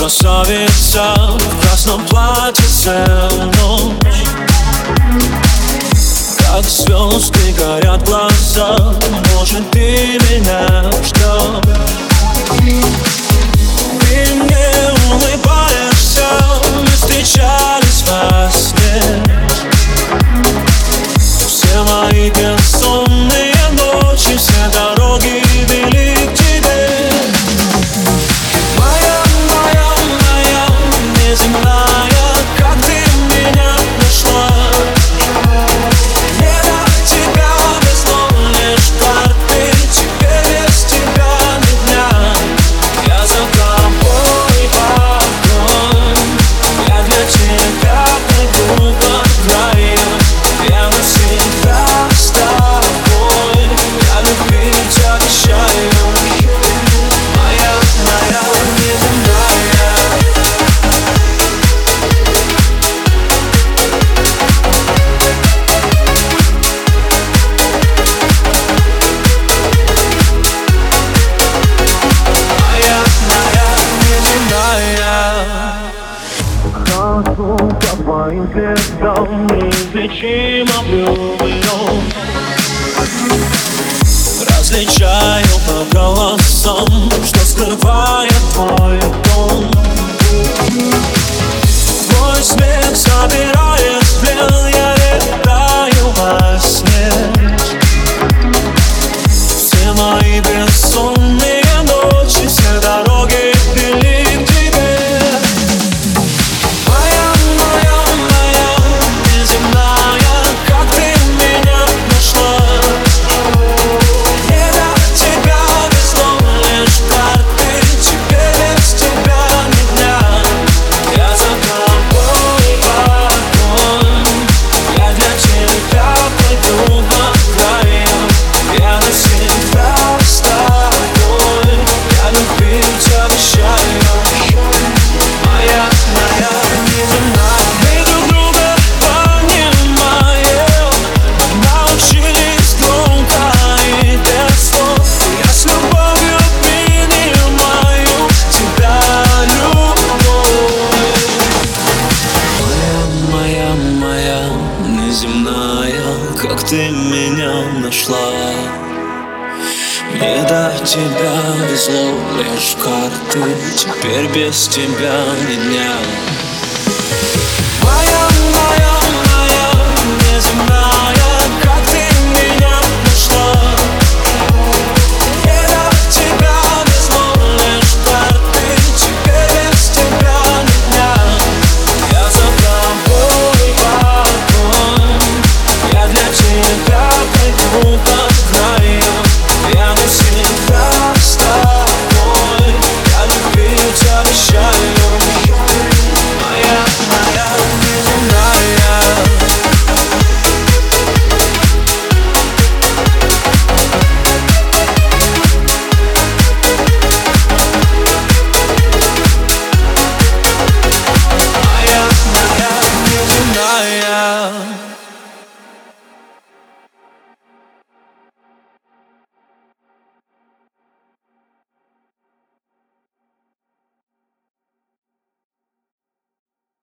красавица В красном платье целую ночь Как звезды горят глаза Может ты меня ждешь Твоим следом неизлечимо влюблен Различаю по голосам, что скрывает твой ты меня нашла. Мне до тебя везло лишь карты Теперь без тебя ни дня